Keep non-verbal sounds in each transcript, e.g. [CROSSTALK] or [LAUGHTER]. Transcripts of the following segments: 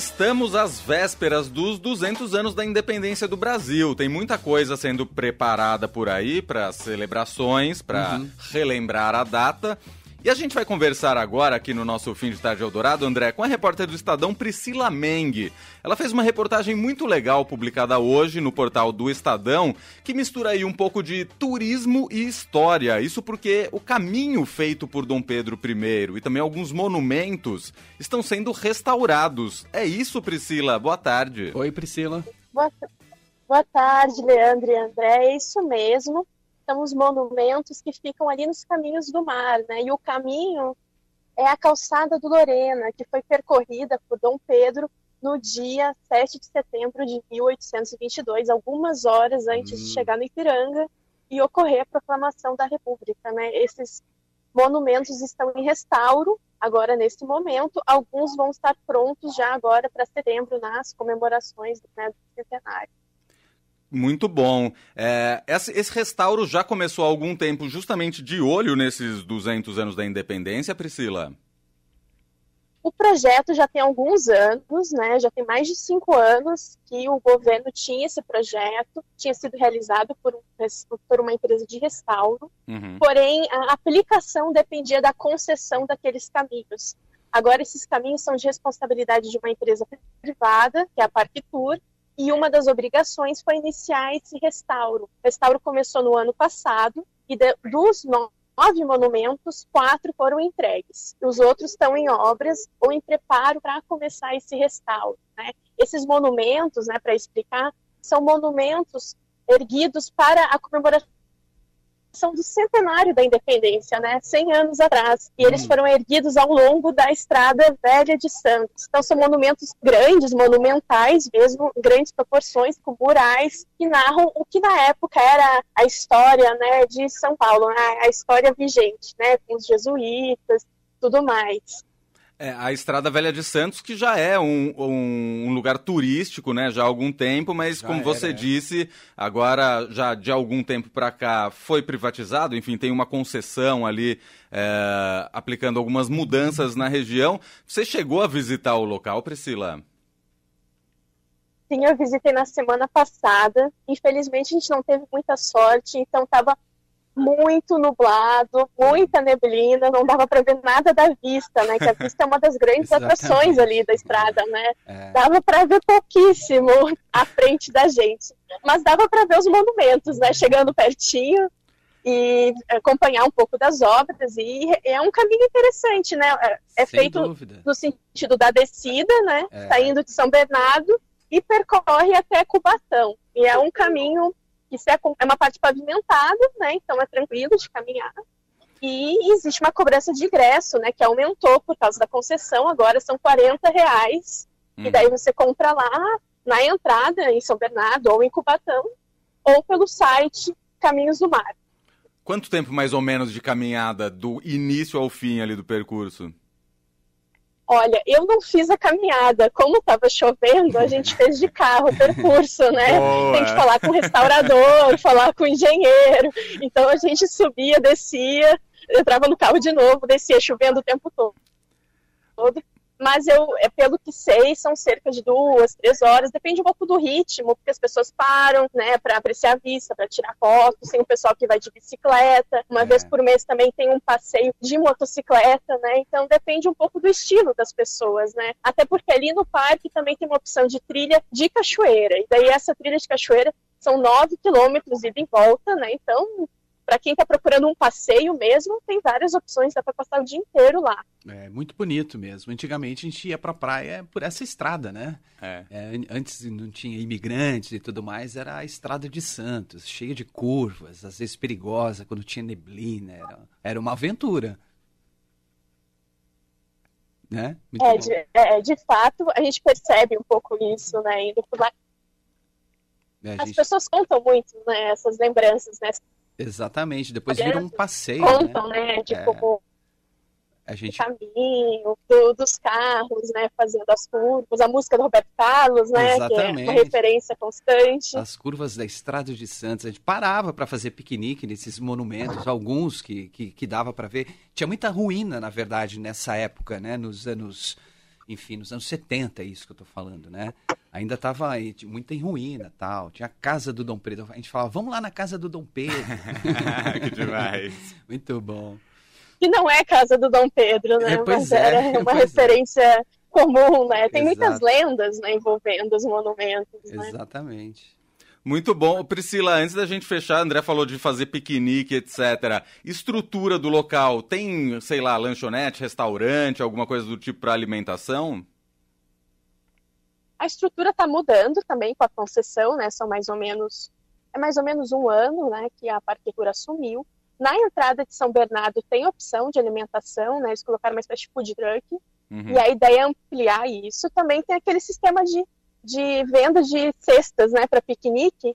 Estamos às vésperas dos 200 anos da independência do Brasil. Tem muita coisa sendo preparada por aí para celebrações, para uhum. relembrar a data. E a gente vai conversar agora aqui no nosso Fim de Tarde Eldorado, André, com a repórter do Estadão Priscila Meng. Ela fez uma reportagem muito legal publicada hoje no portal do Estadão, que mistura aí um pouco de turismo e história. Isso porque o caminho feito por Dom Pedro I e também alguns monumentos estão sendo restaurados. É isso, Priscila. Boa tarde. Oi, Priscila. Boa, boa tarde, Leandro e André. É isso mesmo são os monumentos que ficam ali nos caminhos do mar, né? E o caminho é a calçada do Lorena, que foi percorrida por Dom Pedro no dia 7 de setembro de 1822, algumas horas antes hum. de chegar no Ipiranga e ocorrer a proclamação da República, né? Esses monumentos estão em restauro agora nesse momento, alguns vão estar prontos já agora para setembro nas comemorações né, do centenário. Muito bom. É, esse, esse, restauro já começou há algum tempo, justamente de olho nesses 200 anos da independência, Priscila? O projeto já tem alguns anos, né? Já tem mais de cinco anos que o governo tinha esse projeto, tinha sido realizado por, um, por uma empresa de restauro. Uhum. Porém, a aplicação dependia da concessão daqueles caminhos. Agora, esses caminhos são de responsabilidade de uma empresa privada, que é a Parquitur, e uma das obrigações foi iniciar esse restauro. O restauro começou no ano passado e de, dos nove monumentos, quatro foram entregues. Os outros estão em obras ou em preparo para começar esse restauro. Né? Esses monumentos, né, para explicar, são monumentos erguidos para a comemoração são do centenário da independência, né? 100 anos atrás. E eles hum. foram erguidos ao longo da Estrada Velha de Santos. Então são monumentos grandes, monumentais mesmo, grandes proporções, com murais que narram o que na época era a história, né, de São Paulo, né? a história vigente, né, com os jesuítas, tudo mais. É, a Estrada Velha de Santos, que já é um, um, lugar turístico, né, já há algum tempo, mas já como você era, é. disse, agora já de algum tempo para cá foi privatizado, enfim, tem uma concessão ali é, aplicando algumas mudanças na região. Você chegou a visitar o local, Priscila? Sim, eu visitei na semana passada. Infelizmente a gente não teve muita sorte, então estava muito nublado, muita neblina, não dava para ver nada da vista, né? Que a vista é uma das grandes [LAUGHS] atrações ali da estrada, né? É. Dava para ver pouquíssimo à frente da gente, mas dava para ver os monumentos, né? Chegando pertinho e acompanhar um pouco das obras e é um caminho interessante, né? É, é feito dúvida. no sentido da descida, né? É. Saindo de São Bernardo e percorre até Cubatão. E é um caminho isso é, é uma parte pavimentada, né? Então é tranquilo de caminhar. E existe uma cobrança de ingresso, né? Que aumentou por causa da concessão, agora são 40 reais. Hum. E daí você compra lá na entrada, em São Bernardo ou em Cubatão, ou pelo site Caminhos do Mar. Quanto tempo mais ou menos de caminhada do início ao fim ali do percurso? Olha, eu não fiz a caminhada. Como estava chovendo, a gente fez de carro o percurso, né? Boa. Tem que falar com o restaurador, [LAUGHS] falar com o engenheiro. Então a gente subia, descia, entrava no carro de novo, descia chovendo o tempo todo mas eu, é pelo que sei, são cerca de duas, três horas, depende um pouco do ritmo, porque as pessoas param, né, para apreciar a vista, para tirar fotos, tem um pessoal que vai de bicicleta, uma é. vez por mês também tem um passeio de motocicleta, né, então depende um pouco do estilo das pessoas, né, até porque ali no parque também tem uma opção de trilha de cachoeira, e daí essa trilha de cachoeira são nove quilômetros ida e volta, né, então para quem está procurando um passeio mesmo, tem várias opções, dá para passar o dia inteiro lá. É muito bonito mesmo. Antigamente a gente ia para a praia por essa estrada, né? É. É, antes não tinha imigrantes e tudo mais, era a estrada de Santos, cheia de curvas, às vezes perigosa, quando tinha neblina, era, era uma aventura. Né? É de, é, de fato, a gente percebe um pouco isso, né? Indo por lá. É, As gente... pessoas contam muito, né? Essas lembranças, né? Exatamente, depois vira um passeio. Contam, né? né? Tipo, é. a gente... caminho do, dos carros, né? Fazendo as curvas, a música do Roberto Carlos, né? Exatamente. Que é uma referência constante. As curvas da Estrada de Santos. A gente parava para fazer piquenique nesses monumentos, alguns que, que, que dava para ver. Tinha muita ruína, na verdade, nessa época, né? Nos anos enfim, nos anos 70 é isso que eu tô falando, né? Ainda tava muito em ruína, tal. Tinha a casa do Dom Pedro. A gente falava, vamos lá na casa do Dom Pedro. [LAUGHS] que demais. [LAUGHS] muito bom. Que não é casa do Dom Pedro, né? É, Mas é, era uma é. referência comum, né? Tem Exato. muitas lendas né, envolvendo os monumentos, né? Exatamente. Muito bom. Priscila, antes da gente fechar, André falou de fazer piquenique, etc. Estrutura do local, tem, sei lá, lanchonete, restaurante, alguma coisa do tipo para alimentação? A estrutura está mudando também com a concessão, né? São mais ou menos é mais ou menos um ano, né, que a prefeitura assumiu. Na entrada de São Bernardo tem opção de alimentação, né? Eles colocaram uma espécie de food truck. Uhum. E a ideia é ampliar isso. Também tem aquele sistema de, de venda de cestas, né, para piquenique.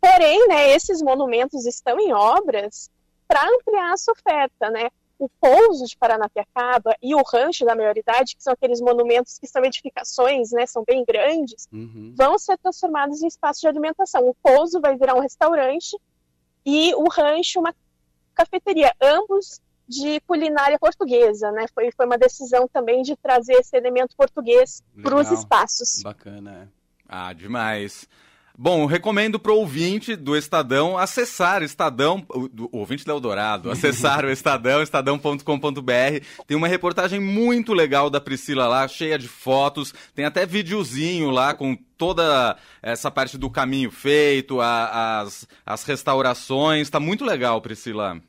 Porém, né, esses monumentos estão em obras para ampliar essa oferta, né? O pouso de Paranapiacaba e o rancho da maioridade, que são aqueles monumentos que são edificações, né, são bem grandes, Uhum. vão ser transformados em espaço de alimentação. O pouso vai virar um restaurante e o rancho uma cafeteria, ambos de culinária portuguesa, né? Foi, foi uma decisão também de trazer esse elemento português para os espaços. Bacana, é. Ah, demais. Bom, recomendo pro ouvinte do Estadão acessar Estadão, o, do- o ouvinte da Eldorado, [LAUGHS] acessar o Estadão, estadão.com.br. Tem uma reportagem muito legal da Priscila lá, cheia de fotos. Tem até videozinho lá com toda essa parte do caminho feito, a- as, as restaurações. Tá muito legal, Priscila.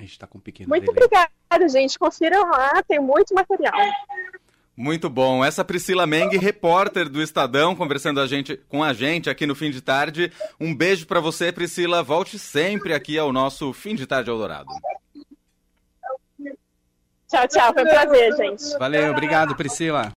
A gente tá com um pequeno Muito delay. obrigada, gente. Confiram lá, tem muito material. Muito bom. Essa Priscila Meng, repórter do Estadão, conversando a gente, com a gente aqui no Fim de Tarde. Um beijo pra você, Priscila. Volte sempre aqui ao nosso Fim de Tarde Eldorado. Tchau, tchau. Foi um prazer, gente. Valeu, obrigado, Priscila.